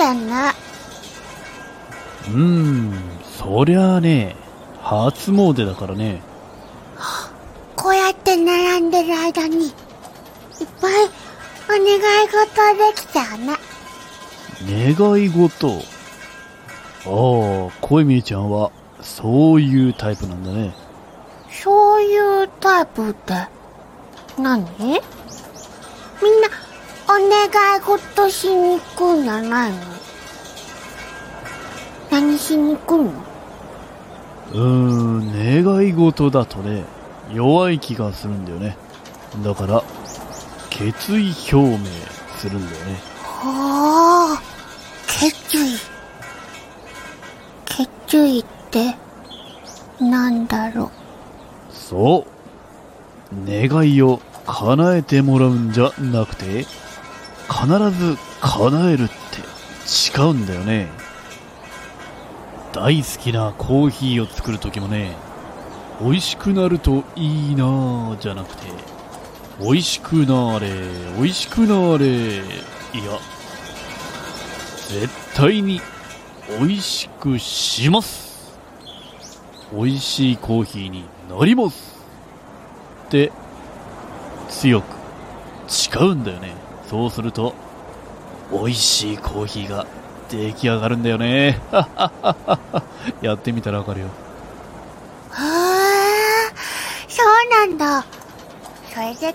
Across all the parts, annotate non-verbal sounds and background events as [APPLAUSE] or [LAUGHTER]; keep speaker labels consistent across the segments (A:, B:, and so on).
A: だね。
B: うーん、そりゃあね、初詣だからね。
A: こうやって並んでる間に、いっぱいお願い事できちゃうね。
B: 願い事。ああ、小泉ちゃんは、そういうタイプなんだね。
A: そういうタイプって、何？みんな、お願い事しに行くんじゃないの？何しに行くの？
B: うーん、願い事だとね、弱い気がするんだよね。だから、決意表明するんだよね。
A: はあ、決意。決意って、なんだろ
B: そう。願いを叶えてもらうんじゃなくて、必ず叶えるって違うんだよね。大好きなコーヒーを作るときもね、美味しくなるといいなぁじゃなくて、美味しくなれ、美味しくなれ、いや、絶対に美味しくします。美味しいコーヒーになります。って強く誓うんだよね。そうすると美味しいコーヒーが出来上がるんだよね [LAUGHS] やってみたらわかるよ
A: う。へえ、そうなんだ。それで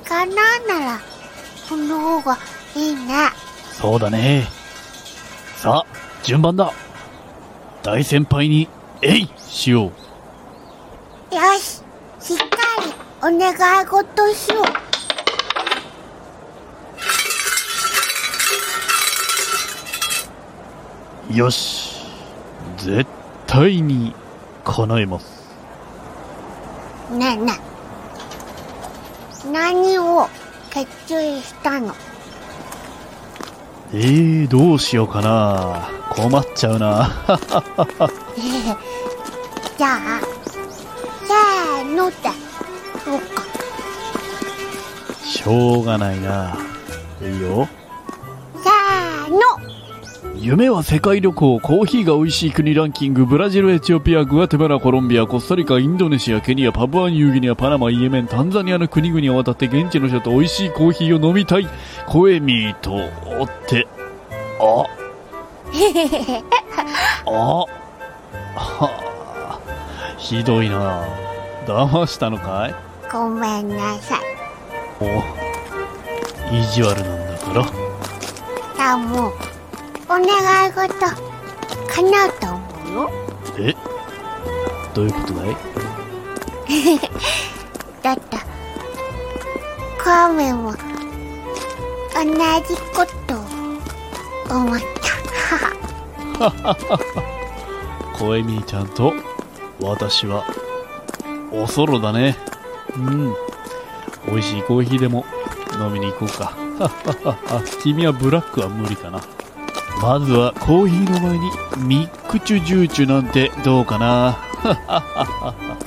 A: なら、その方がいいね。
B: そうだねさあ順番だ大先輩にえいしよう
A: よし、しっかりお願い事しよう。
B: よし絶対に叶えます
A: ねえねえ。何を決意したの？
B: えー、どうしようかな困っちゃうな [LAUGHS]
A: じゃあ、せーのって、そうか。
B: しょうがないな。いいよ。
A: せーの
B: 夢は世界旅行、コーヒーが美味しい国ランキング、ブラジル、エチオピア、グアテマラ、コロンビア、コスタリカ、インドネシア、ケニア、パプアニューギニア、パナマ、イエメン、タンザニアの国々を渡って現地の人と美味しいコーヒーを飲みたい。コエミーと、って、あ、あ、はあ、ひどいな。騙したのかい？
A: ごめんなさい。
B: お、意地悪なんだから。
A: さあもう、お願い事、叶うと思うよ。
B: え？どういうことだい？[LAUGHS]
A: だって、カーメンも、同じことを思った。[LAUGHS]
B: コエミーちゃんと私はおそろだね。うん。美味しいコーヒーでも飲みに行こうか。[LAUGHS] 君はブラックは無理かなまずはコーヒーの前にミックチュジューチュなんてどうかな？[LAUGHS]